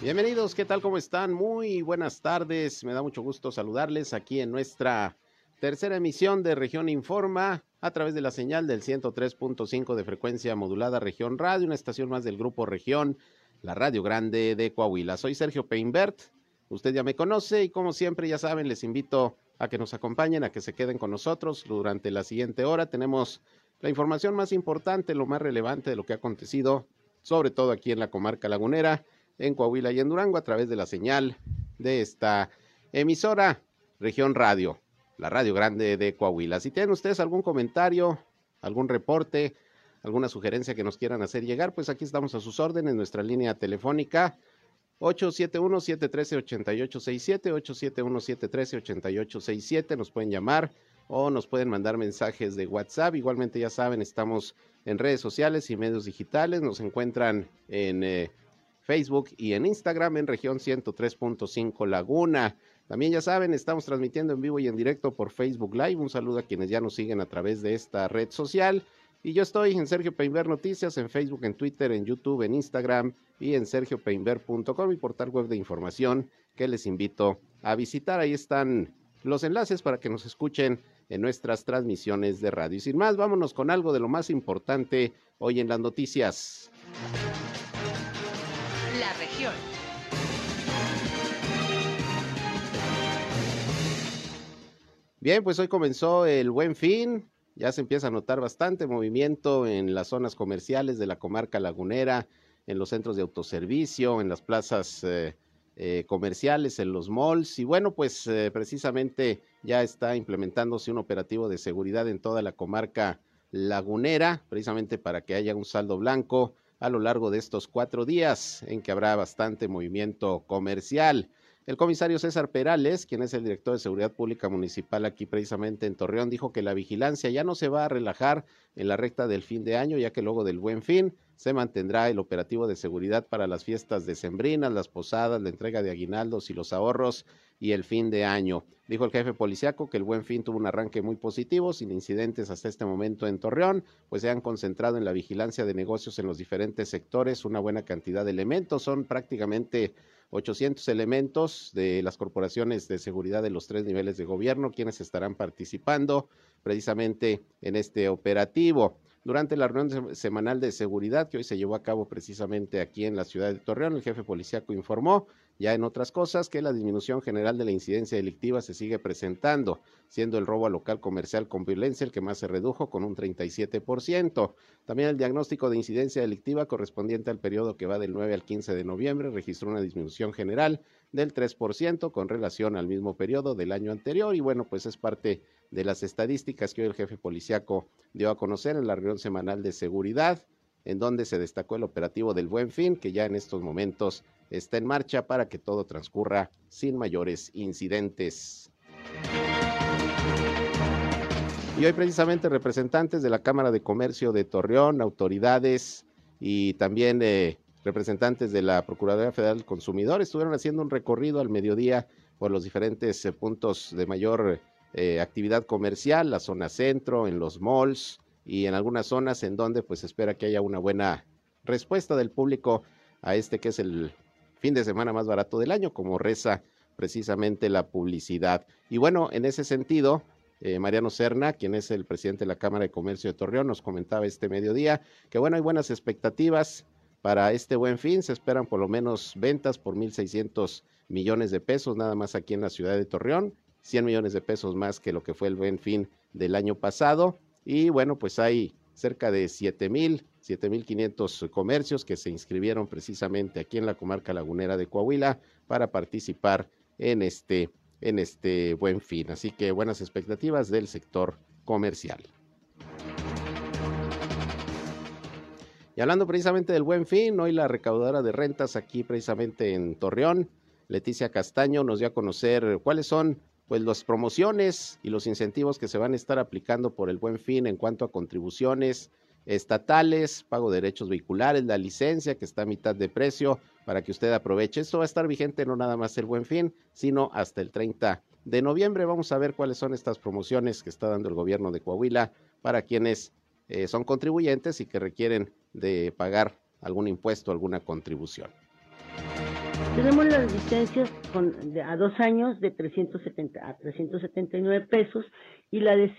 Bienvenidos, ¿qué tal? ¿Cómo están? Muy buenas tardes. Me da mucho gusto saludarles aquí en nuestra tercera emisión de Región Informa a través de la señal del 103.5 de frecuencia modulada Región Radio, una estación más del grupo Región, la Radio Grande de Coahuila. Soy Sergio Peinbert, usted ya me conoce y como siempre ya saben, les invito a que nos acompañen, a que se queden con nosotros durante la siguiente hora. Tenemos la información más importante, lo más relevante de lo que ha acontecido, sobre todo aquí en la comarca lagunera en Coahuila y en Durango a través de la señal de esta emisora Región Radio, la Radio Grande de Coahuila. Si tienen ustedes algún comentario, algún reporte, alguna sugerencia que nos quieran hacer llegar, pues aquí estamos a sus órdenes en nuestra línea telefónica 871-713-8867, 871-713-8867, nos pueden llamar o nos pueden mandar mensajes de WhatsApp. Igualmente ya saben, estamos en redes sociales y medios digitales, nos encuentran en eh, Facebook y en Instagram en región 103.5 Laguna. También ya saben, estamos transmitiendo en vivo y en directo por Facebook Live. Un saludo a quienes ya nos siguen a través de esta red social. Y yo estoy en Sergio Peinber Noticias, en Facebook, en Twitter, en YouTube, en Instagram y en sergiopeinber.com, mi portal web de información que les invito a visitar. Ahí están los enlaces para que nos escuchen en nuestras transmisiones de radio. Y sin más, vámonos con algo de lo más importante hoy en las noticias Bien, pues hoy comenzó el buen fin. Ya se empieza a notar bastante movimiento en las zonas comerciales de la comarca lagunera, en los centros de autoservicio, en las plazas eh, eh, comerciales, en los malls. Y bueno, pues eh, precisamente ya está implementándose un operativo de seguridad en toda la comarca lagunera, precisamente para que haya un saldo blanco a lo largo de estos cuatro días en que habrá bastante movimiento comercial. El comisario César Perales, quien es el director de Seguridad Pública Municipal aquí precisamente en Torreón, dijo que la vigilancia ya no se va a relajar en la recta del fin de año, ya que luego del buen fin se mantendrá el operativo de seguridad para las fiestas decembrinas, las posadas, la entrega de aguinaldos y los ahorros y el fin de año. Dijo el jefe policiaco que el buen fin tuvo un arranque muy positivo, sin incidentes hasta este momento en Torreón, pues se han concentrado en la vigilancia de negocios en los diferentes sectores, una buena cantidad de elementos, son prácticamente 800 elementos de las corporaciones de seguridad de los tres niveles de gobierno quienes estarán participando precisamente en este operativo. Durante la reunión semanal de seguridad que hoy se llevó a cabo precisamente aquí en la ciudad de Torreón, el jefe policíaco informó ya en otras cosas que la disminución general de la incidencia delictiva se sigue presentando, siendo el robo a local comercial con violencia el que más se redujo con un 37%. También el diagnóstico de incidencia delictiva correspondiente al periodo que va del 9 al 15 de noviembre registró una disminución general del 3% con relación al mismo periodo del año anterior y bueno, pues es parte de las estadísticas que hoy el jefe policiaco dio a conocer en la reunión semanal de seguridad, en donde se destacó el operativo del Buen Fin, que ya en estos momentos está en marcha para que todo transcurra sin mayores incidentes. Y hoy precisamente representantes de la Cámara de Comercio de Torreón, autoridades y también eh, representantes de la Procuraduría Federal del Consumidor estuvieron haciendo un recorrido al mediodía por los diferentes eh, puntos de mayor eh, actividad comercial, la zona centro, en los malls y en algunas zonas en donde pues espera que haya una buena respuesta del público a este que es el fin de semana más barato del año, como reza precisamente la publicidad. Y bueno, en ese sentido, eh, Mariano Serna, quien es el presidente de la Cámara de Comercio de Torreón, nos comentaba este mediodía que bueno, hay buenas expectativas para este buen fin. Se esperan por lo menos ventas por 1.600 millones de pesos nada más aquí en la ciudad de Torreón, 100 millones de pesos más que lo que fue el buen fin del año pasado. Y bueno, pues hay cerca de 7 mil 7.500 comercios que se inscribieron precisamente aquí en la comarca lagunera de Coahuila para participar en este, en este buen fin. Así que buenas expectativas del sector comercial. Y hablando precisamente del buen fin, hoy la recaudadora de rentas aquí precisamente en Torreón, Leticia Castaño, nos dio a conocer cuáles son pues las promociones y los incentivos que se van a estar aplicando por el buen fin en cuanto a contribuciones, estatales, pago de derechos vehiculares, la licencia que está a mitad de precio para que usted aproveche. Esto va a estar vigente no nada más el buen fin, sino hasta el 30 de noviembre. Vamos a ver cuáles son estas promociones que está dando el gobierno de Coahuila para quienes eh, son contribuyentes y que requieren de pagar algún impuesto, alguna contribución. Tenemos las licencias a dos años de 370 a 379 pesos y la de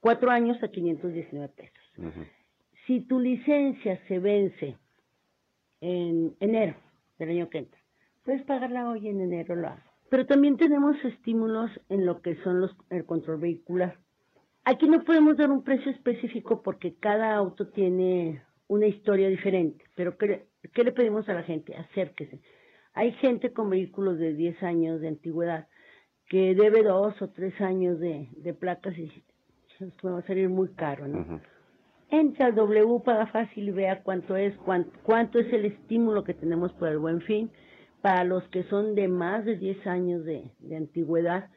cuatro años a 519 pesos. Si tu licencia se vence en enero del año que entra, puedes pagarla hoy en enero, lo hago. Pero también tenemos estímulos en lo que son los el control vehicular. Aquí no podemos dar un precio específico porque cada auto tiene una historia diferente, pero ¿qué, qué le pedimos a la gente? Acérquese hay gente con vehículos de 10 años de antigüedad que debe dos o tres años de, placas y nos va a salir muy caro, ¿no? Entra al W, paga fácil y vea cuánto es, cuánto, es el estímulo que tenemos por el buen fin. Para los que son de más de 10 años de, de antigüedad,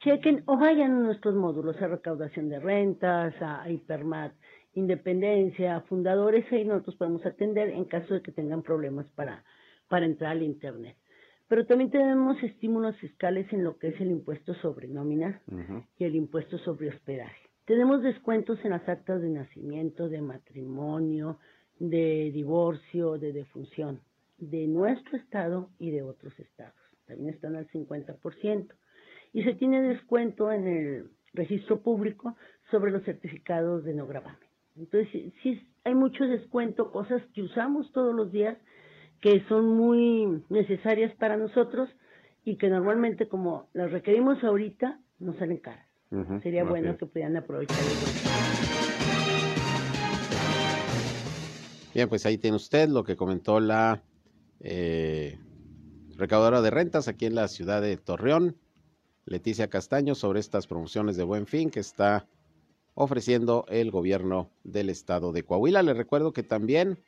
chequen o vayan a nuestros módulos, a recaudación de rentas, a Hipermat, Independencia, fundadores, ahí nosotros podemos atender en caso de que tengan problemas para, para entrar al Internet. Pero también tenemos estímulos fiscales en lo que es el impuesto sobre nómina y el impuesto sobre hospedaje. Tenemos descuentos en las actas de nacimiento, de matrimonio, de divorcio, de defunción, de nuestro estado y de otros estados. También están al 50%. Y se tiene descuento en el registro público sobre los certificados de no gravamen. Entonces, sí, hay mucho descuento, cosas que usamos todos los días que son muy necesarias para nosotros y que normalmente como las requerimos ahorita nos salen caras. Sería bueno que pudieran aprovechar Bien, pues ahí tiene usted lo que comentó la eh, recaudadora de rentas aquí en la ciudad de Torreón, Leticia Castaño, sobre estas promociones de buen fin que está ofreciendo el gobierno del estado de Coahuila. Le recuerdo que también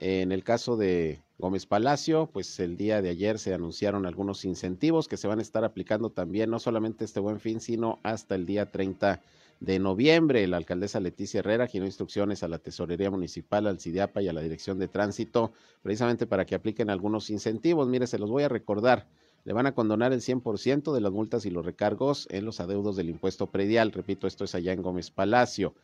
en el caso de Gómez Palacio, pues el día de ayer se anunciaron algunos incentivos que se van a estar aplicando también, no solamente este buen fin, sino hasta el día 30 de noviembre. La alcaldesa Leticia Herrera giró instrucciones a la Tesorería Municipal, al CIDIAPA y a la Dirección de Tránsito, precisamente para que apliquen algunos incentivos. Mire, se los voy a recordar. Le van a condonar el 100% de las multas y los recargos en los adeudos del impuesto predial. Repito, esto es allá en Gómez Palacio.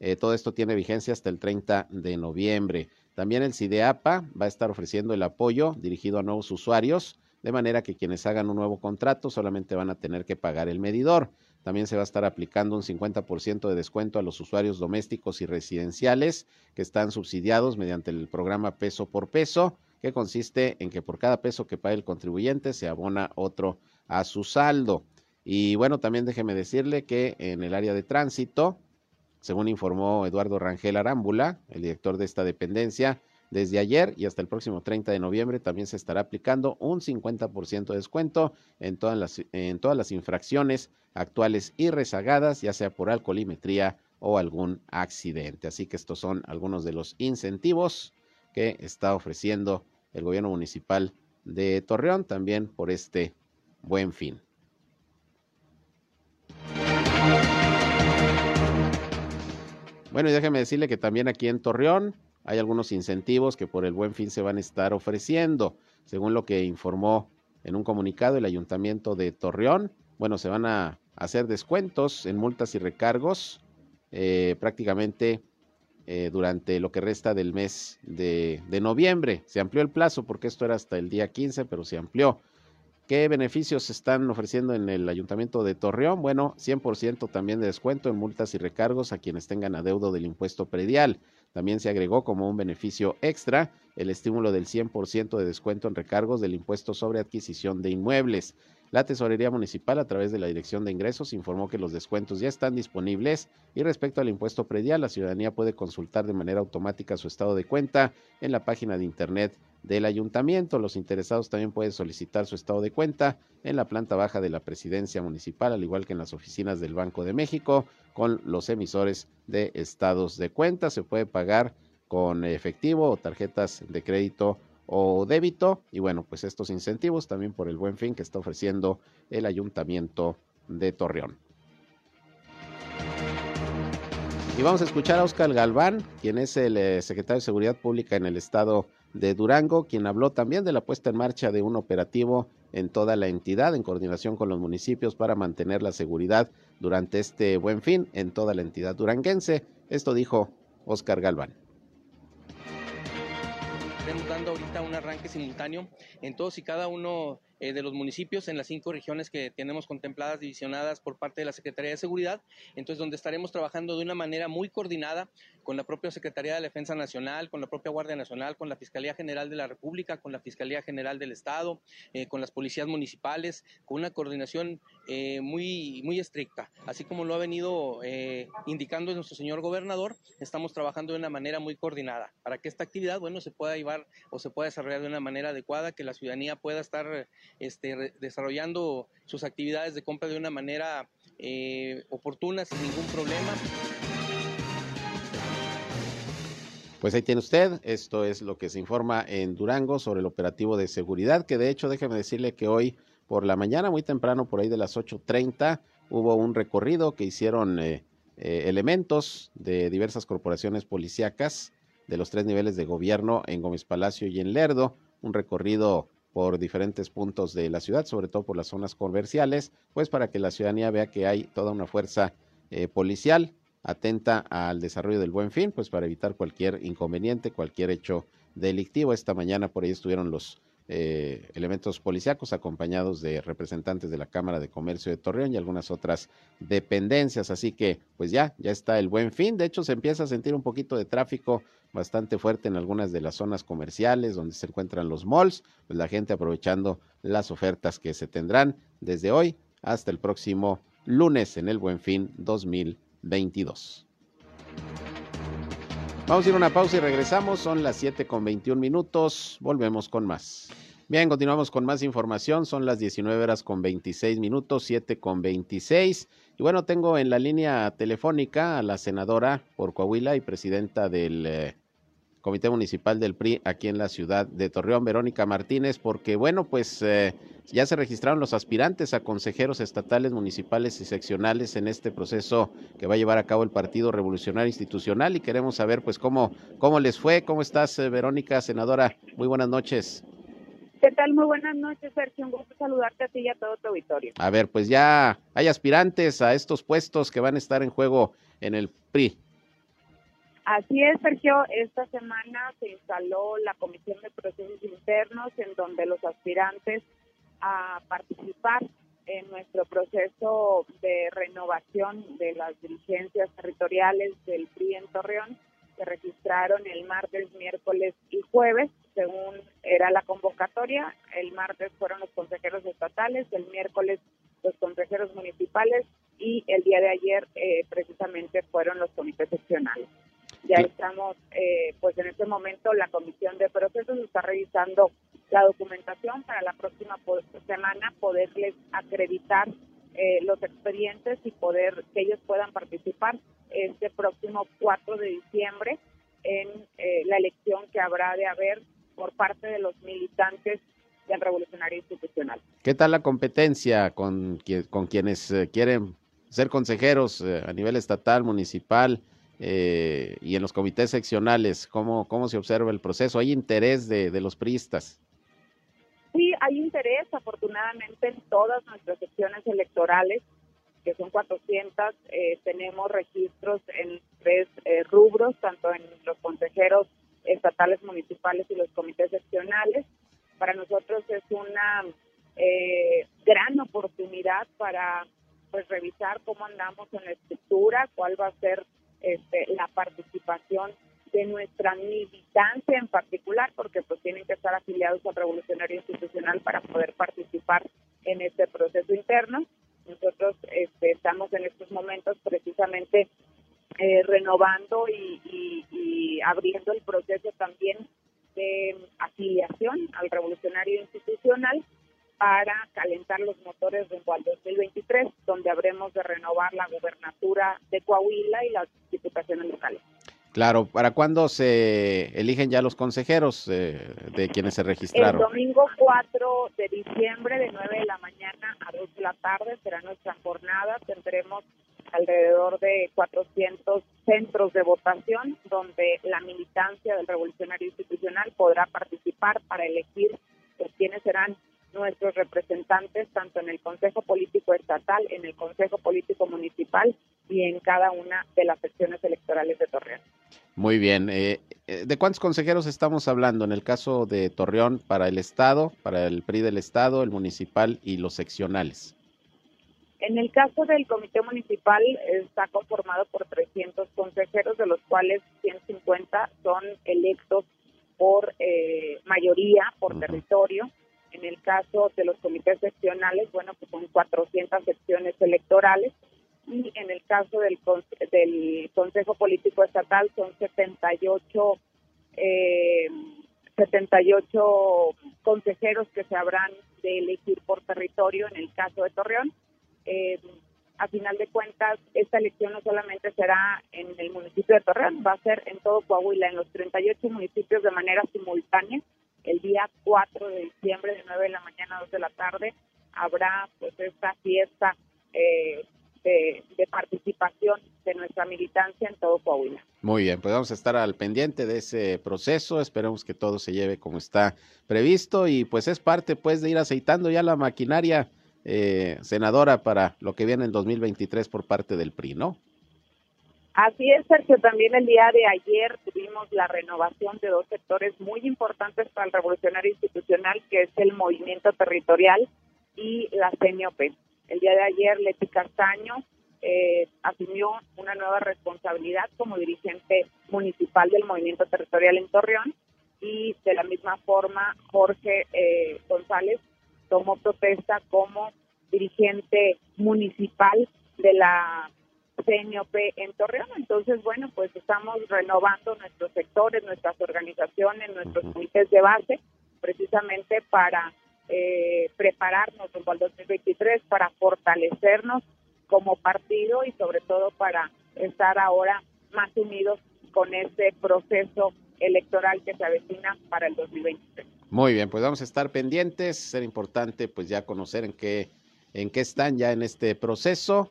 Eh, todo esto tiene vigencia hasta el 30 de noviembre. También el CIDEAPA va a estar ofreciendo el apoyo dirigido a nuevos usuarios, de manera que quienes hagan un nuevo contrato solamente van a tener que pagar el medidor. También se va a estar aplicando un 50% de descuento a los usuarios domésticos y residenciales que están subsidiados mediante el programa peso por peso, que consiste en que por cada peso que pague el contribuyente se abona otro a su saldo. Y bueno, también déjeme decirle que en el área de tránsito, según informó Eduardo Rangel Arámbula, el director de esta dependencia, desde ayer y hasta el próximo 30 de noviembre también se estará aplicando un 50% de descuento en todas, las, en todas las infracciones actuales y rezagadas, ya sea por alcoholimetría o algún accidente. Así que estos son algunos de los incentivos que está ofreciendo el gobierno municipal de Torreón también por este buen fin. Bueno, y déjeme decirle que también aquí en Torreón hay algunos incentivos que por el buen fin se van a estar ofreciendo. Según lo que informó en un comunicado el ayuntamiento de Torreón, bueno, se van a hacer descuentos en multas y recargos eh, prácticamente eh, durante lo que resta del mes de, de noviembre. Se amplió el plazo porque esto era hasta el día 15, pero se amplió. ¿Qué beneficios se están ofreciendo en el Ayuntamiento de Torreón? Bueno, 100% también de descuento en multas y recargos a quienes tengan adeudo del impuesto predial. También se agregó como un beneficio extra el estímulo del 100% de descuento en recargos del impuesto sobre adquisición de inmuebles. La Tesorería Municipal, a través de la Dirección de Ingresos, informó que los descuentos ya están disponibles y respecto al impuesto predial, la ciudadanía puede consultar de manera automática su estado de cuenta en la página de Internet del ayuntamiento. Los interesados también pueden solicitar su estado de cuenta en la planta baja de la presidencia municipal, al igual que en las oficinas del Banco de México, con los emisores de estados de cuenta. Se puede pagar con efectivo o tarjetas de crédito o débito. Y bueno, pues estos incentivos también por el buen fin que está ofreciendo el ayuntamiento de Torreón. Y vamos a escuchar a Oscar Galván, quien es el eh, secretario de Seguridad Pública en el estado de Durango, quien habló también de la puesta en marcha de un operativo en toda la entidad en coordinación con los municipios para mantener la seguridad durante este buen fin en toda la entidad duranguense. Esto dijo Oscar Galván estamos dando ahorita un arranque simultáneo en todos y cada uno eh, de los municipios en las cinco regiones que tenemos contempladas, divisionadas por parte de la Secretaría de Seguridad, entonces donde estaremos trabajando de una manera muy coordinada con la propia Secretaría de Defensa Nacional, con la propia Guardia Nacional, con la Fiscalía General de la República, con la Fiscalía General del Estado, eh, con las policías municipales, con una coordinación eh, muy, muy estricta. Así como lo ha venido indicando nuestro señor gobernador, estamos trabajando de una manera muy coordinada para que esta actividad, bueno, se pueda llevar o se pueda desarrollar de una manera adecuada, que la ciudadanía pueda estar este, desarrollando sus actividades de compra de una manera eh, oportuna, sin ningún problema. Pues ahí tiene usted, esto es lo que se informa en Durango sobre el operativo de seguridad, que de hecho déjeme decirle que hoy por la mañana, muy temprano, por ahí de las 8.30, hubo un recorrido que hicieron eh, eh, elementos de diversas corporaciones policíacas de los tres niveles de gobierno en Gómez Palacio y en Lerdo, un recorrido por diferentes puntos de la ciudad, sobre todo por las zonas comerciales, pues para que la ciudadanía vea que hay toda una fuerza eh, policial atenta al desarrollo del buen fin, pues para evitar cualquier inconveniente, cualquier hecho delictivo. Esta mañana por ahí estuvieron los eh, elementos policíacos acompañados de representantes de la Cámara de Comercio de Torreón y algunas otras dependencias. Así que, pues ya, ya está el buen fin. De hecho, se empieza a sentir un poquito de tráfico bastante fuerte en algunas de las zonas comerciales donde se encuentran los malls, pues la gente aprovechando las ofertas que se tendrán desde hoy hasta el próximo lunes en el Buen Fin 2022. Vamos a ir a una pausa y regresamos. Son las 7 con 21 minutos. Volvemos con más. Bien, continuamos con más información. Son las 19 horas con 26 minutos, 7 con 26. Y bueno, tengo en la línea telefónica a la senadora por Coahuila y presidenta del eh, Comité Municipal del PRI aquí en la ciudad de Torreón, Verónica Martínez, porque bueno, pues eh, ya se registraron los aspirantes a consejeros estatales, municipales y seccionales en este proceso que va a llevar a cabo el Partido Revolucionario Institucional y queremos saber pues cómo, cómo les fue, cómo estás eh, Verónica, senadora, muy buenas noches. ¿Qué tal? Muy buenas noches, Sergio. Un gusto saludarte a ti y a todo tu auditorio. A ver, pues ya hay aspirantes a estos puestos que van a estar en juego en el PRI. Así es, Sergio. Esta semana se instaló la Comisión de Procesos Internos, en donde los aspirantes a participar en nuestro proceso de renovación de las dirigencias territoriales del PRI en Torreón se registraron el martes, miércoles y jueves, según era la convocatoria. El martes fueron los consejeros estatales, el miércoles los consejeros municipales y el día de ayer eh, precisamente fueron los comités seccionales. Ya estamos, eh, pues en este momento la comisión de procesos está revisando la documentación para la próxima semana poderles acreditar eh, los expedientes y poder que ellos puedan participar este próximo 4 de diciembre en eh, la elección que habrá de haber por parte de los militantes del Revolucionario Institucional. ¿Qué tal la competencia con, con quienes quieren ser consejeros a nivel estatal, municipal? Eh, y en los comités seccionales, ¿cómo, ¿cómo se observa el proceso? ¿Hay interés de, los priistas? Sí, hay interés, afortunadamente, en todas nuestras secciones electorales, que son 400, eh, tenemos registros en tres eh, rubros, tanto en los consejeros estatales, municipales y los comités seccionales. Para nosotros es una gran oportunidad para pues revisar cómo andamos en la estructura, cuál va a ser este, la participación de nuestra militancia en particular, porque pues tienen que estar afiliados al Revolucionario Institucional para poder participar en este proceso interno. Nosotros este, estamos en estos momentos precisamente eh, renovando y, y abriendo el proceso también de afiliación al Revolucionario Institucional para calentar los motores rumbo al 2023, donde habremos de renovar la gubernatura de Coahuila y las diputaciones locales. Claro, ¿para cuándo se eligen ya los consejeros eh, de quienes se registraron? El domingo 4 de diciembre de 9 de la mañana a 2 de la tarde será nuestra jornada. Tendremos alrededor de 400 centros de votación donde la militancia del revolucionario institucional podrá participar para elegir pues, quiénes serán nuestros representantes tanto en el Consejo Político Estatal, en el Consejo Político Municipal y en cada una de las secciones electorales de Torreón. Muy bien. Eh, eh, ¿De cuántos consejeros estamos hablando en el caso de Torreón para el Estado, para el PRI del Estado, el municipal y los seccionales? En el caso del comité municipal está conformado por 300 consejeros, de los cuales 150 son electos por eh, mayoría, por territorio. En el caso de los comités seccionales, bueno, pues son 400 secciones electorales. Y en el caso del, del Consejo Político Estatal son 78, eh, 78 consejeros que se habrán de elegir por territorio en el caso de Torreón eh, a final de cuentas, esta elección no solamente será en el municipio de Torreón, va a ser en todo Coahuila, en los 38 municipios de manera simultánea. El día 4 de diciembre, de 9 de la mañana a 2 de la tarde, habrá pues esta fiesta eh, de, participación de nuestra militancia en todo Coahuila. Muy bien, pues vamos a estar al pendiente de ese proceso, esperemos que todo se lleve como está previsto y pues es parte pues de ir aceitando ya la maquinaria eh, senadora para lo que viene en 2023 por parte del PRI, ¿no? Así es, Sergio. También el día de ayer tuvimos la renovación de dos sectores muy importantes para el revolucionario institucional, que es el movimiento territorial y la CNOP. El día de ayer, Leti Castaño eh, asumió una nueva responsabilidad como dirigente municipal del movimiento territorial en Torreón y de la misma forma Jorge eh, González tomó protesta como dirigente municipal de la CNOP en Torreón. Entonces, bueno, pues estamos renovando nuestros sectores, nuestras organizaciones, nuestros comités de base, precisamente para eh, prepararnos rumbo al 2023, para fortalecernos como partido y sobre todo para estar ahora más unidos con este proceso electoral que se avecina para el 2023. Muy bien, pues vamos a estar pendientes. Será importante pues ya conocer en qué, en qué están ya en este proceso.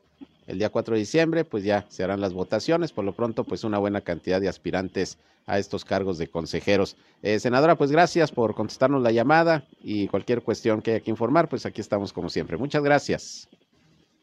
El día 4 de diciembre pues ya se harán las votaciones. Por lo pronto pues una buena cantidad de aspirantes a estos cargos de consejeros. Eh, senadora, pues gracias por contestarnos la llamada y cualquier cuestión que haya que informar, pues aquí estamos como siempre. Muchas gracias.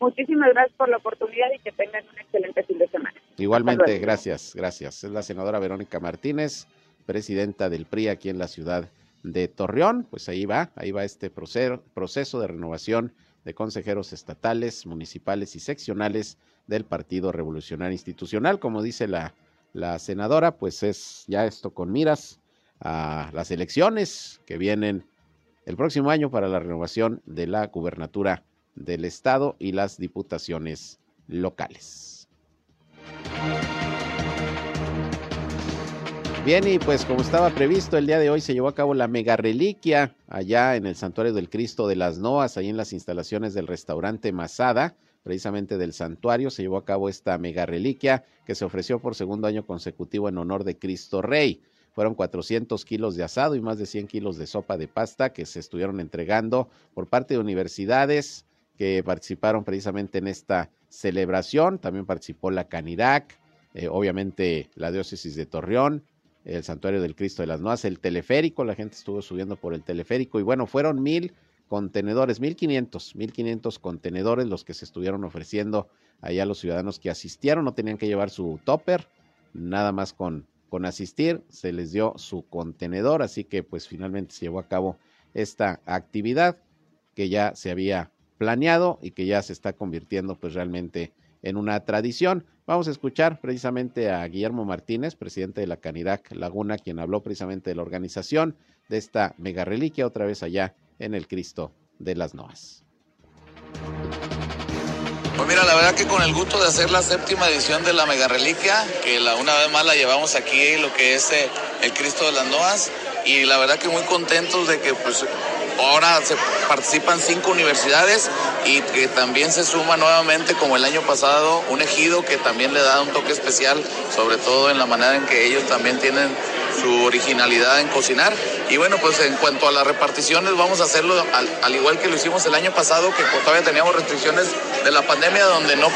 Muchísimas gracias por la oportunidad y que tengan un excelente fin de semana. Igualmente, gracias, gracias. Es la senadora Verónica Martínez, presidenta del PRI aquí en la ciudad de Torreón, pues ahí va, ahí va este proceso, proceso de renovación de consejeros estatales, municipales y seccionales del Partido Revolucionario Institucional. Como dice la, la senadora, pues es ya esto con miras a las elecciones que vienen el próximo año para la renovación de la gubernatura del Estado y las diputaciones locales. Bien, y pues como estaba previsto, el día de hoy se llevó a cabo la mega reliquia allá en el Santuario del Cristo de las Noas, ahí en las instalaciones del restaurante Masada, precisamente del santuario, se llevó a cabo esta mega reliquia que se ofreció por segundo año consecutivo en honor de Cristo Rey. Fueron 400 kilos de asado y más de 100 kilos de sopa de pasta que se estuvieron entregando por parte de universidades que participaron precisamente en esta celebración. También participó la Canirac, eh, obviamente la diócesis de Torreón, el Santuario del Cristo de las Noas, el teleférico, la gente estuvo subiendo por el teleférico y bueno, fueron mil contenedores, mil quinientos, mil quinientos contenedores los que se estuvieron ofreciendo allá a los ciudadanos que asistieron, no tenían que llevar su topper, nada más con, con asistir, se les dio su contenedor, así que pues finalmente se llevó a cabo esta actividad que ya se había planeado y que ya se está convirtiendo pues realmente en una tradición. Vamos a escuchar precisamente a Guillermo Martínez, presidente de la Canirac Laguna, quien habló precisamente de la organización de esta mega reliquia, otra vez allá en el Cristo de las Noas. Pues mira, la verdad que con el gusto de hacer la séptima edición de la mega reliquia, que la, una vez más la llevamos aquí, lo que es eh, el Cristo de las Noas, y la verdad que muy contentos de que pues ahora se participan cinco universidades y que también se suma nuevamente, como el año pasado, un ejido que también le da un toque especial, sobre todo en la manera en que ellos también tienen su originalidad en cocinar. Y bueno, pues en cuanto a las reparticiones, vamos a hacerlo al, igual que lo hicimos el año pasado, que todavía teníamos restricciones de la pandemia, donde no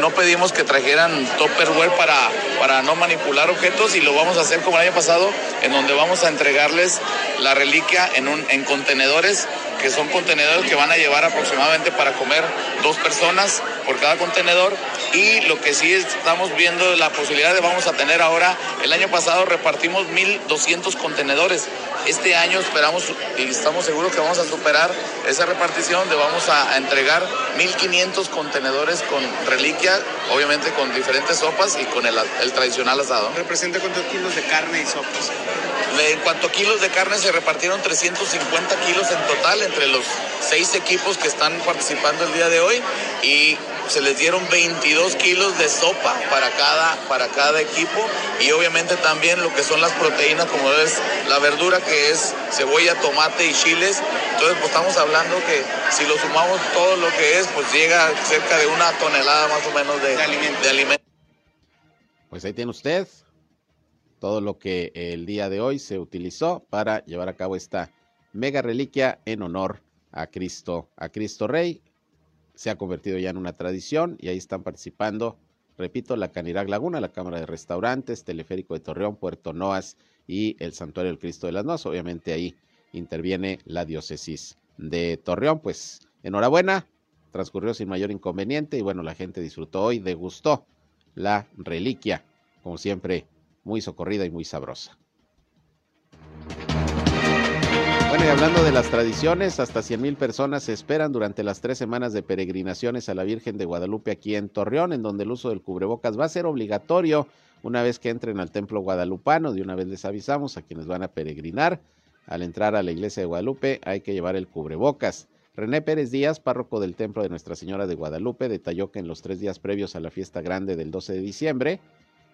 no pedimos que trajeran topperware para, para no manipular objetos y lo vamos a hacer como el año pasado, en donde vamos a entregarles la reliquia en, un, en contenedores que son contenedores que van a llevar aproximadamente para comer dos personas por cada contenedor y lo que sí estamos viendo la posibilidad de vamos a tener ahora, el año pasado repartimos 1.200 contenedores, este año esperamos y estamos seguros que vamos a superar esa repartición donde vamos a entregar 1.500 contenedores con reliquia, obviamente con diferentes sopas y con el, el tradicional asado. ¿Representa cuántos kilos de carne y sopas? En cuanto a kilos de carne, se repartieron 350 kilos en total entre los seis equipos que están participando el día de hoy y se les dieron 22 kilos de sopa para cada, para cada equipo y obviamente también lo que son las proteínas como es la verdura que es cebolla, tomate y chiles. Entonces pues estamos hablando que si lo sumamos todo lo que es pues llega cerca de una tonelada más o menos de, de alimentos. Pues ahí tiene usted todo lo que el día de hoy se utilizó para llevar a cabo esta mega reliquia en honor a Cristo, a Cristo Rey, se ha convertido ya en una tradición y ahí están participando, repito, la Canirac Laguna, la Cámara de Restaurantes, Teleférico de Torreón, Puerto Noas y el Santuario del Cristo de las Noas. Obviamente ahí interviene la diócesis de Torreón. Pues enhorabuena, transcurrió sin mayor inconveniente y bueno, la gente disfrutó hoy, degustó la reliquia, como siempre, muy socorrida y muy sabrosa. Hablando de las tradiciones, hasta 100 mil personas se esperan durante las tres semanas de peregrinaciones a la Virgen de Guadalupe aquí en Torreón, en donde el uso del cubrebocas va a ser obligatorio una vez que entren al templo guadalupano. De una vez les avisamos a quienes van a peregrinar. Al entrar a la iglesia de Guadalupe hay que llevar el cubrebocas. René Pérez Díaz, párroco del templo de Nuestra Señora de Guadalupe, detalló que en los tres días previos a la fiesta grande del 12 de diciembre,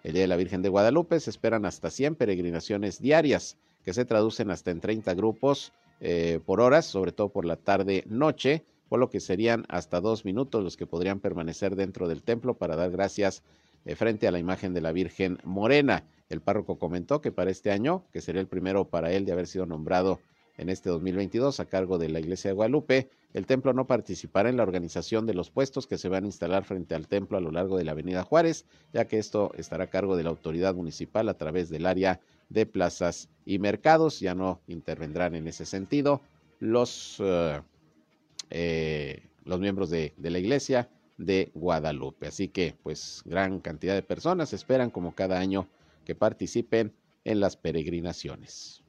el Día de la Virgen de Guadalupe, se esperan hasta 100 peregrinaciones diarias que se traducen hasta en 30 grupos eh, por horas, sobre todo por la tarde-noche, por lo que serían hasta dos minutos los que podrían permanecer dentro del templo para dar gracias eh, frente a la imagen de la Virgen Morena. El párroco comentó que para este año, que sería el primero para él de haber sido nombrado en este 2022 a cargo de la Iglesia de Guadalupe, el templo no participará en la organización de los puestos que se van a instalar frente al templo a lo largo de la Avenida Juárez, ya que esto estará a cargo de la autoridad municipal a través del área de plazas y mercados. Ya no intervendrán en ese sentido los, eh, eh, los miembros de, de la iglesia de Guadalupe. Así que, pues, gran cantidad de personas esperan, como cada año, que participen en las peregrinaciones.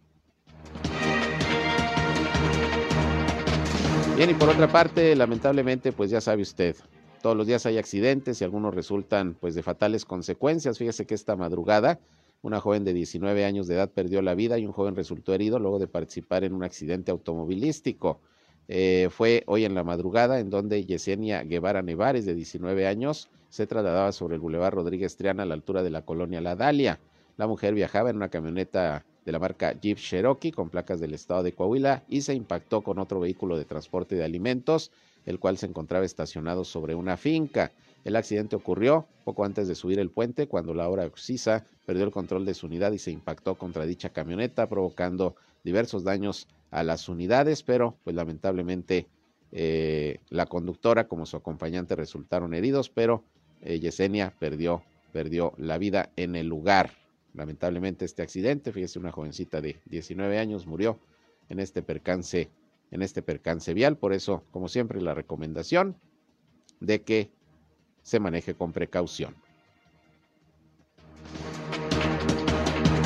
Bien, y por otra parte, lamentablemente, pues ya sabe usted, todos los días hay accidentes y algunos resultan pues de fatales consecuencias. Fíjese que esta madrugada una joven de 19 años de edad perdió la vida y un joven resultó herido luego de participar en un accidente automovilístico. Eh, fue hoy en la madrugada en donde Yesenia Guevara Nevares, de 19 años, se trasladaba sobre el Boulevard Rodríguez Triana a la altura de la colonia La Dalia. La mujer viajaba en una camioneta de la marca Jeep Cherokee con placas del estado de Coahuila y se impactó con otro vehículo de transporte de alimentos, el cual se encontraba estacionado sobre una finca. El accidente ocurrió poco antes de subir el puente cuando Laura Oxisa perdió el control de su unidad y se impactó contra dicha camioneta, provocando diversos daños a las unidades, pero pues lamentablemente eh, la conductora como su acompañante resultaron heridos, pero eh, Yesenia perdió, perdió la vida en el lugar. Lamentablemente este accidente, fíjese, una jovencita de 19 años murió en este percance, en este percance vial. Por eso, como siempre, la recomendación de que se maneje con precaución.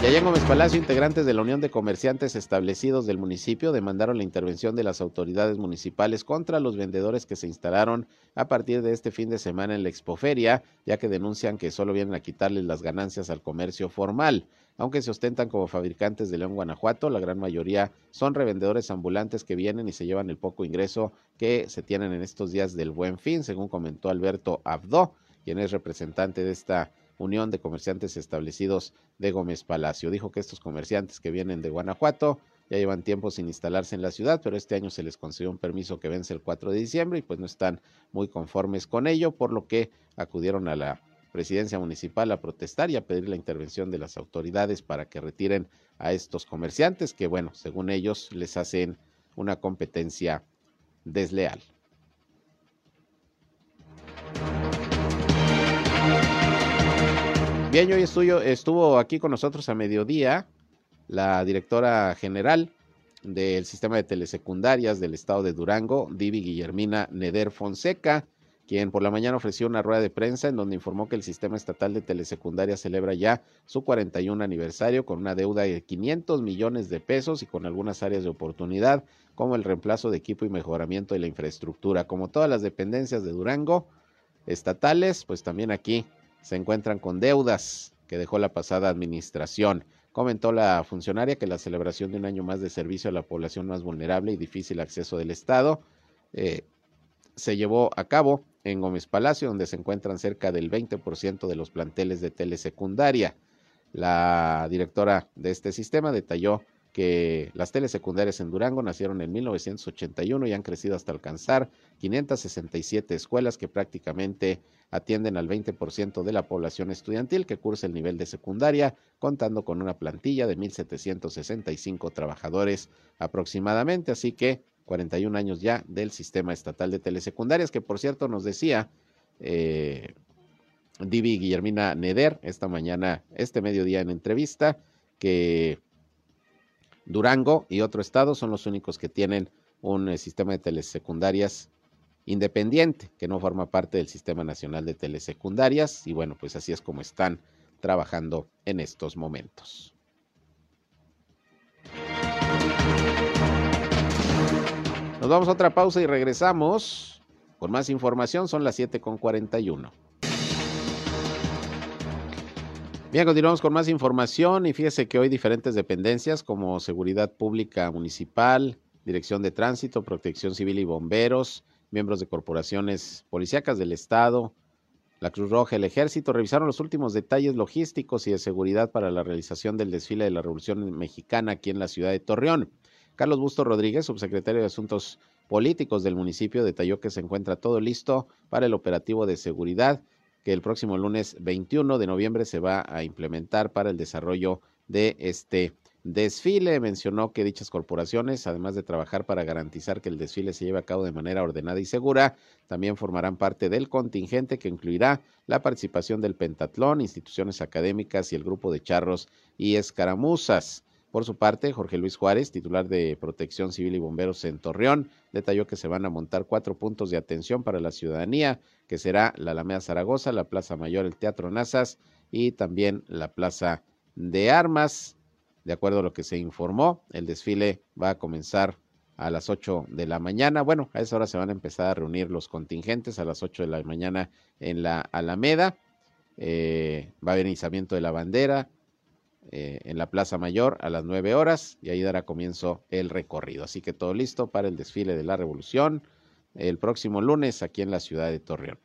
Y allá en Gómez Palacio, integrantes de la Unión de Comerciantes Establecidos del municipio demandaron la intervención de las autoridades municipales contra los vendedores que se instalaron a partir de este fin de semana en la expoferia, ya que denuncian que solo vienen a quitarles las ganancias al comercio formal. Aunque se ostentan como fabricantes de León, Guanajuato, la gran mayoría son revendedores ambulantes que vienen y se llevan el poco ingreso que se tienen en estos días del buen fin, según comentó Alberto Abdo, quien es representante de esta Unión de Comerciantes Establecidos de Gómez Palacio. Dijo que estos comerciantes que vienen de Guanajuato ya llevan tiempo sin instalarse en la ciudad, pero este año se les concedió un permiso que vence el 4 de diciembre y pues no están muy conformes con ello, por lo que acudieron a la presidencia municipal a protestar y a pedir la intervención de las autoridades para que retiren a estos comerciantes que, bueno, según ellos les hacen una competencia desleal. Bien, hoy estuvo, estuvo aquí con nosotros a mediodía la directora general del sistema de telesecundarias del estado de Durango, Divi Guillermina Neder Fonseca, quien por la mañana ofreció una rueda de prensa en donde informó que el sistema estatal de telesecundarias celebra ya su 41 aniversario con una deuda de 500 millones de pesos y con algunas áreas de oportunidad como el reemplazo de equipo y mejoramiento de la infraestructura. Como todas las dependencias de Durango estatales, pues también aquí se encuentran con deudas que dejó la pasada administración. Comentó la funcionaria que la celebración de un año más de servicio a la población más vulnerable y difícil acceso del Estado eh, se llevó a cabo en Gómez Palacio, donde se encuentran cerca del 20% de los planteles de telesecundaria. La directora de este sistema detalló que las telesecundarias en Durango nacieron en 1981 y han crecido hasta alcanzar 567 escuelas que prácticamente atienden al 20% de la población estudiantil que cursa el nivel de secundaria, contando con una plantilla de 1.765 trabajadores aproximadamente. Así que 41 años ya del sistema estatal de telesecundarias, que por cierto nos decía eh, Divi Guillermina Neder esta mañana, este mediodía en entrevista, que Durango y otro estado son los únicos que tienen un eh, sistema de telesecundarias independiente, que no forma parte del Sistema Nacional de Telesecundarias. Y bueno, pues así es como están trabajando en estos momentos. Nos vamos a otra pausa y regresamos con más información. Son las 7 con 41. Bien, continuamos con más información y fíjese que hoy diferentes dependencias como Seguridad Pública Municipal, Dirección de Tránsito, Protección Civil y Bomberos, miembros de corporaciones policíacas del Estado, la Cruz Roja, el Ejército, revisaron los últimos detalles logísticos y de seguridad para la realización del desfile de la Revolución Mexicana aquí en la ciudad de Torreón. Carlos Busto Rodríguez, subsecretario de Asuntos Políticos del municipio, detalló que se encuentra todo listo para el operativo de seguridad que el próximo lunes 21 de noviembre se va a implementar para el desarrollo de este desfile. Mencionó que dichas corporaciones, además de trabajar para garantizar que el desfile se lleve a cabo de manera ordenada y segura, también formarán parte del contingente que incluirá la participación del pentatlón, instituciones académicas y el grupo de charros y escaramuzas. Por su parte, Jorge Luis Juárez, titular de Protección Civil y Bomberos en Torreón, detalló que se van a montar cuatro puntos de atención para la ciudadanía, que será la Alameda Zaragoza, la Plaza Mayor, el Teatro Nazas y también la Plaza de Armas. De acuerdo a lo que se informó, el desfile va a comenzar a las 8 de la mañana. Bueno, a esa hora se van a empezar a reunir los contingentes a las 8 de la mañana en la Alameda. Eh, va a haber izamiento de la bandera, eh, en la Plaza Mayor a las 9 horas y ahí dará comienzo el recorrido. Así que todo listo para el desfile de la Revolución el próximo lunes aquí en la ciudad de Torreón.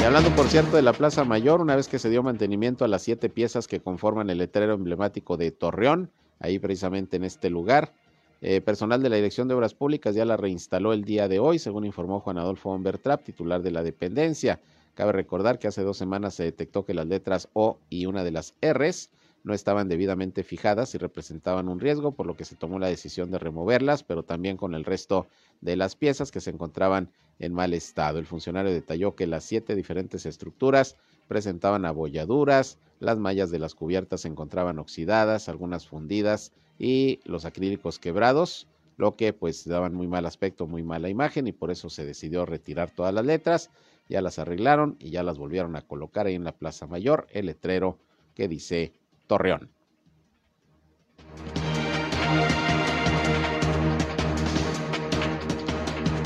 Y hablando, por cierto, de la Plaza Mayor, una vez que se dio mantenimiento a las siete piezas que conforman el letrero emblemático de Torreón, ahí precisamente en este lugar, eh, personal de la Dirección de Obras Públicas ya la reinstaló el día de hoy, según informó Juan Adolfo Humbertrap, titular de la dependencia. Cabe recordar que hace dos semanas se detectó que las letras O y una de las Rs no estaban debidamente fijadas y representaban un riesgo, por lo que se tomó la decisión de removerlas, pero también con el resto de las piezas que se encontraban en mal estado. El funcionario detalló que las siete diferentes estructuras presentaban abolladuras, las mallas de las cubiertas se encontraban oxidadas, algunas fundidas y los acrílicos quebrados, lo que pues daban muy mal aspecto, muy mala imagen y por eso se decidió retirar todas las letras ya las arreglaron y ya las volvieron a colocar ahí en la Plaza Mayor, el letrero que dice Torreón.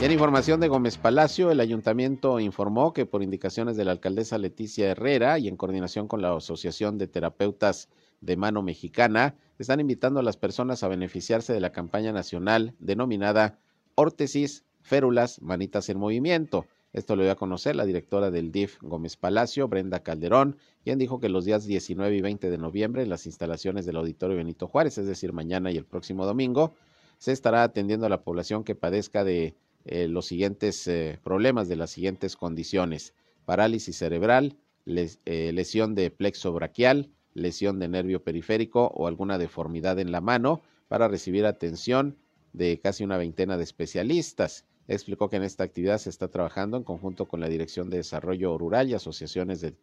en información de Gómez Palacio, el ayuntamiento informó que por indicaciones de la alcaldesa Leticia Herrera y en coordinación con la Asociación de Terapeutas de Mano Mexicana, están invitando a las personas a beneficiarse de la campaña nacional denominada Órtesis, Férulas, Manitas en Movimiento, esto lo dio a conocer la directora del DIF Gómez Palacio, Brenda Calderón, quien dijo que los días 19 y 20 de noviembre en las instalaciones del Auditorio Benito Juárez, es decir, mañana y el próximo domingo, se estará atendiendo a la población que padezca de eh, los siguientes eh, problemas, de las siguientes condiciones. Parálisis cerebral, eh, lesión de plexo braquial, lesión de nervio periférico o alguna deformidad en la mano para recibir atención de casi una veintena de especialistas explicó que en esta actividad se está trabajando en conjunto con la Dirección de Desarrollo Rural y asociaciones de,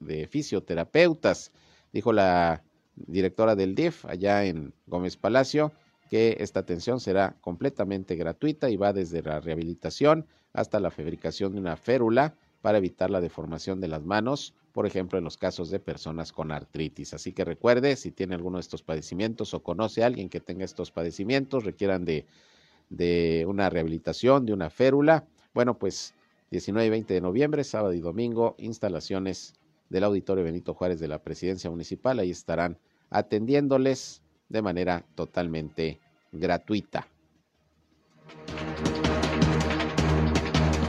de fisioterapeutas. Dijo la directora del DIF allá en Gómez Palacio que esta atención será completamente gratuita y va desde la rehabilitación hasta la fabricación de una férula para evitar la deformación de las manos, por ejemplo, en los casos de personas con artritis. Así que recuerde, si tiene alguno de estos padecimientos o conoce a alguien que tenga estos padecimientos, requieran de de una rehabilitación, de una férula. Bueno, pues 19 y 20 de noviembre, sábado y domingo, instalaciones del Auditorio Benito Juárez de la Presidencia Municipal. Ahí estarán atendiéndoles de manera totalmente gratuita.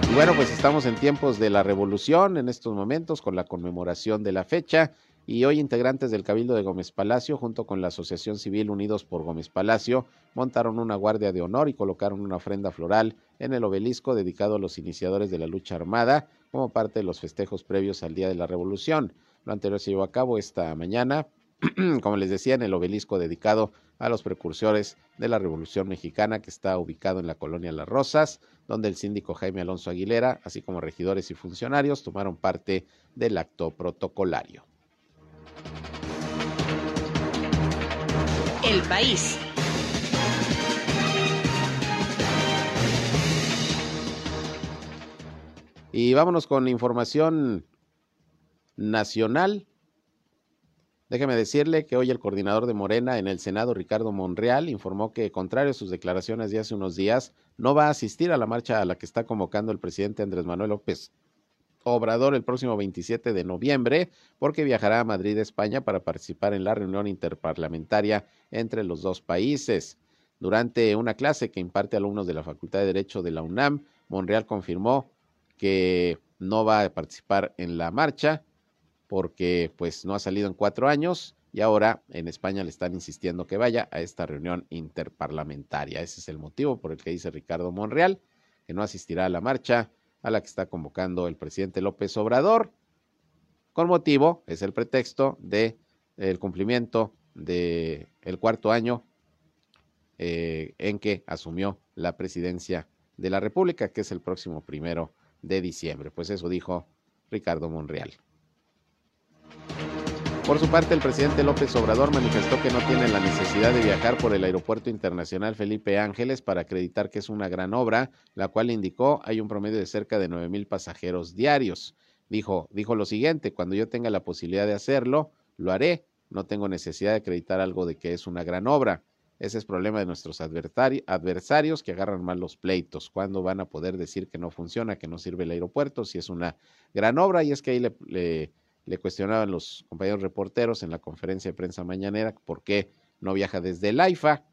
Y bueno, pues estamos en tiempos de la revolución en estos momentos con la conmemoración de la fecha y hoy integrantes del Cabildo de Gómez Palacio, junto con la Asociación Civil Unidos por Gómez Palacio, montaron una guardia de honor y colocaron una ofrenda floral en el obelisco dedicado a los iniciadores de la lucha armada como parte de los festejos previos al Día de la Revolución. Lo anterior se llevó a cabo esta mañana, como les decía, en el obelisco dedicado a los precursores de la Revolución Mexicana que está ubicado en la colonia Las Rosas, donde el síndico Jaime Alonso Aguilera, así como regidores y funcionarios, tomaron parte del acto protocolario. El país. Y vámonos con información nacional. Déjeme decirle que hoy el coordinador de Morena en el Senado, Ricardo Monreal, informó que, contrario a sus declaraciones de hace unos días, no va a asistir a la marcha a la que está convocando el presidente Andrés Manuel López Obrador el próximo 27 de noviembre, porque viajará a Madrid, España, para participar en la reunión interparlamentaria entre los dos países. Durante una clase que imparte alumnos de la Facultad de Derecho de la UNAM, Monreal confirmó que no va a participar en la marcha porque pues no ha salido en cuatro años y ahora en España le están insistiendo que vaya a esta reunión interparlamentaria. Ese es el motivo por el que dice Ricardo Monreal que no asistirá a la marcha a la que está convocando el presidente López Obrador, con motivo, es el pretexto de el cumplimiento del el cuarto año eh, en que asumió la presidencia de la República, que es el próximo primero de diciembre. Pues eso dijo Ricardo Monreal. Por su parte, el presidente López Obrador manifestó que no tiene la necesidad de viajar por el Aeropuerto Internacional Felipe Ángeles para acreditar que es una gran obra, la cual indicó hay un promedio de cerca de nueve mil pasajeros diarios. Dijo, dijo lo siguiente, cuando yo tenga la posibilidad de hacerlo, lo haré. No tengo necesidad de acreditar algo de que es una gran obra. Ese es problema de nuestros adversarios que agarran mal los pleitos. ¿Cuándo van a poder decir que no funciona, que no sirve el aeropuerto, si es una gran obra? Y es que ahí le cuestionaban los compañeros reporteros en la conferencia de prensa mañanera por qué no viaja desde el AIFA,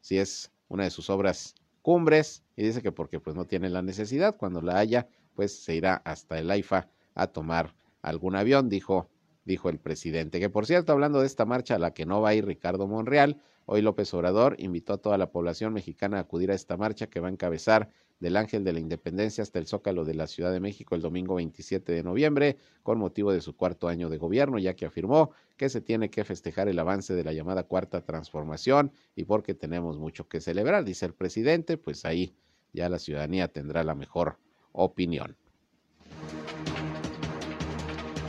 si es una de sus obras cumbres, y dice que porque pues no tiene la necesidad, cuando la haya, pues se irá hasta el AIFA a tomar algún avión, dijo, dijo el presidente. Que por cierto, hablando de esta marcha a la que no va a ir Ricardo Monreal, hoy López Obrador invitó a toda la población mexicana a acudir a esta marcha que va a encabezar del Ángel de la Independencia hasta el Zócalo de la Ciudad de México el domingo 27 de noviembre, con motivo de su cuarto año de gobierno, ya que afirmó que se tiene que festejar el avance de la llamada cuarta transformación y porque tenemos mucho que celebrar, dice el presidente, pues ahí ya la ciudadanía tendrá la mejor opinión.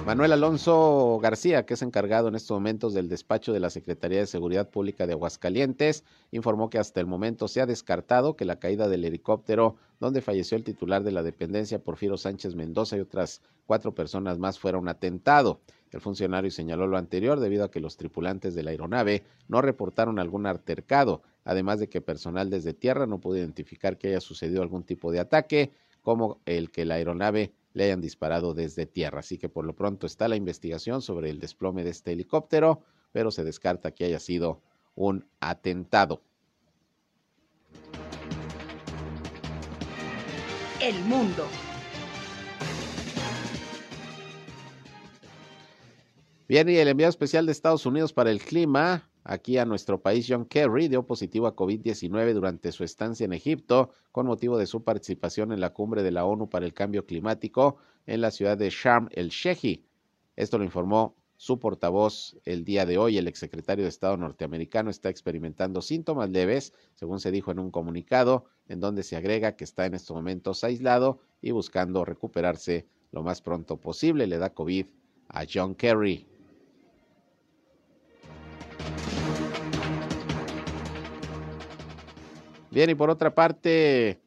Manuel Alonso García, que es encargado en estos momentos del despacho de la Secretaría de Seguridad Pública de Aguascalientes, informó que hasta el momento se ha descartado que la caída del helicóptero donde falleció el titular de la dependencia, Porfirio Sánchez Mendoza, y otras cuatro personas más fuera un atentado. El funcionario señaló lo anterior debido a que los tripulantes de la aeronave no reportaron algún altercado, además de que personal desde tierra no pudo identificar que haya sucedido algún tipo de ataque, como el que la aeronave le hayan disparado desde tierra. Así que por lo pronto está la investigación sobre el desplome de este helicóptero, pero se descarta que haya sido un atentado. El mundo. Bien, y el enviado especial de Estados Unidos para el clima aquí a nuestro país, John Kerry dio positivo a COVID-19 durante su estancia en Egipto con motivo de su participación en la cumbre de la ONU para el cambio climático en la ciudad de Sharm el Sheikh. Esto lo informó su portavoz el día de hoy, el exsecretario de Estado norteamericano, está experimentando síntomas leves, según se dijo en un comunicado, en donde se agrega que está en estos momentos aislado y buscando recuperarse lo más pronto posible. Le da COVID a John Kerry. Bien, y por otra parte,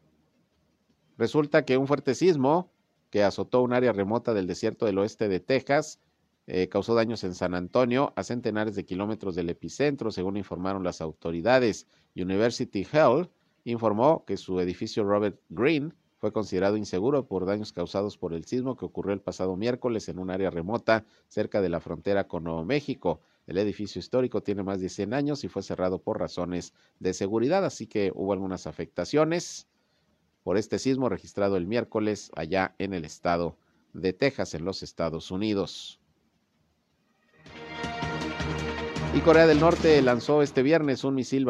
resulta que un fuerte sismo que azotó un área remota del desierto del oeste de Texas eh, causó daños en San Antonio a centenares de kilómetros del epicentro, según informaron las autoridades. University Health informó que su edificio Robert Green fue considerado inseguro por daños causados por el sismo que ocurrió el pasado miércoles en un área remota cerca de la frontera con Nuevo México. El edificio histórico tiene más de 100 años y fue cerrado por razones de seguridad, así que hubo algunas afectaciones por este sismo registrado el miércoles allá en el estado de Texas, en los Estados Unidos. Y Corea del Norte lanzó este viernes un misil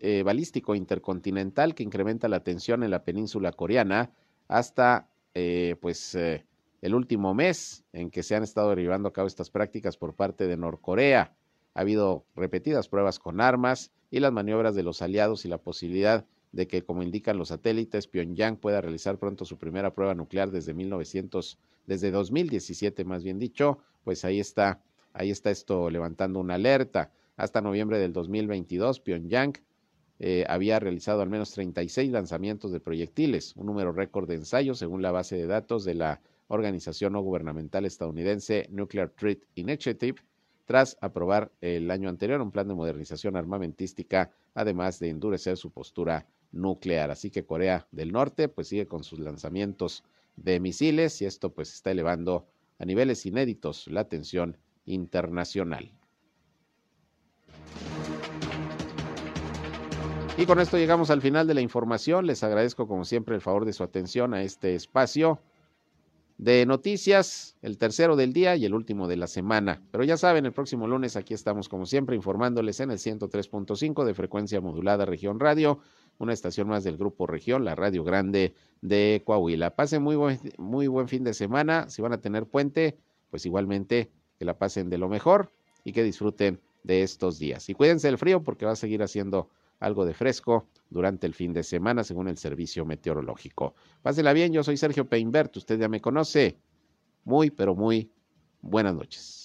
eh, balístico intercontinental que incrementa la tensión en la península coreana hasta eh, pues eh, el último mes en que se han estado derivando a cabo estas prácticas por parte de Norcorea. Ha habido repetidas pruebas con armas y las maniobras de los aliados y la posibilidad de que, como indican los satélites, Pyongyang pueda realizar pronto su primera prueba nuclear desde 1900, desde 2017 más bien dicho, pues ahí está Ahí está esto levantando una alerta. Hasta noviembre del 2022, Pyongyang eh, había realizado al menos 36 lanzamientos de proyectiles, un número récord de ensayos según la base de datos de la organización no gubernamental estadounidense Nuclear Threat Initiative, tras aprobar el año anterior un plan de modernización armamentística, además de endurecer su postura nuclear. Así que Corea del Norte pues sigue con sus lanzamientos de misiles y esto pues está elevando a niveles inéditos la tensión internacional. Y con esto llegamos al final de la información. Les agradezco como siempre el favor de su atención a este espacio de noticias, el tercero del día y el último de la semana. Pero ya saben, el próximo lunes aquí estamos como siempre informándoles en el 103.5 de frecuencia modulada Región Radio, una estación más del Grupo Región, la Radio Grande de Coahuila. Pasen muy buen, muy buen fin de semana. Si van a tener puente, pues igualmente que la pasen de lo mejor y que disfruten de estos días. Y cuídense del frío porque va a seguir haciendo algo de fresco durante el fin de semana según el servicio meteorológico. Pásela bien, yo soy Sergio Peinbert, usted ya me conoce. Muy, pero muy buenas noches.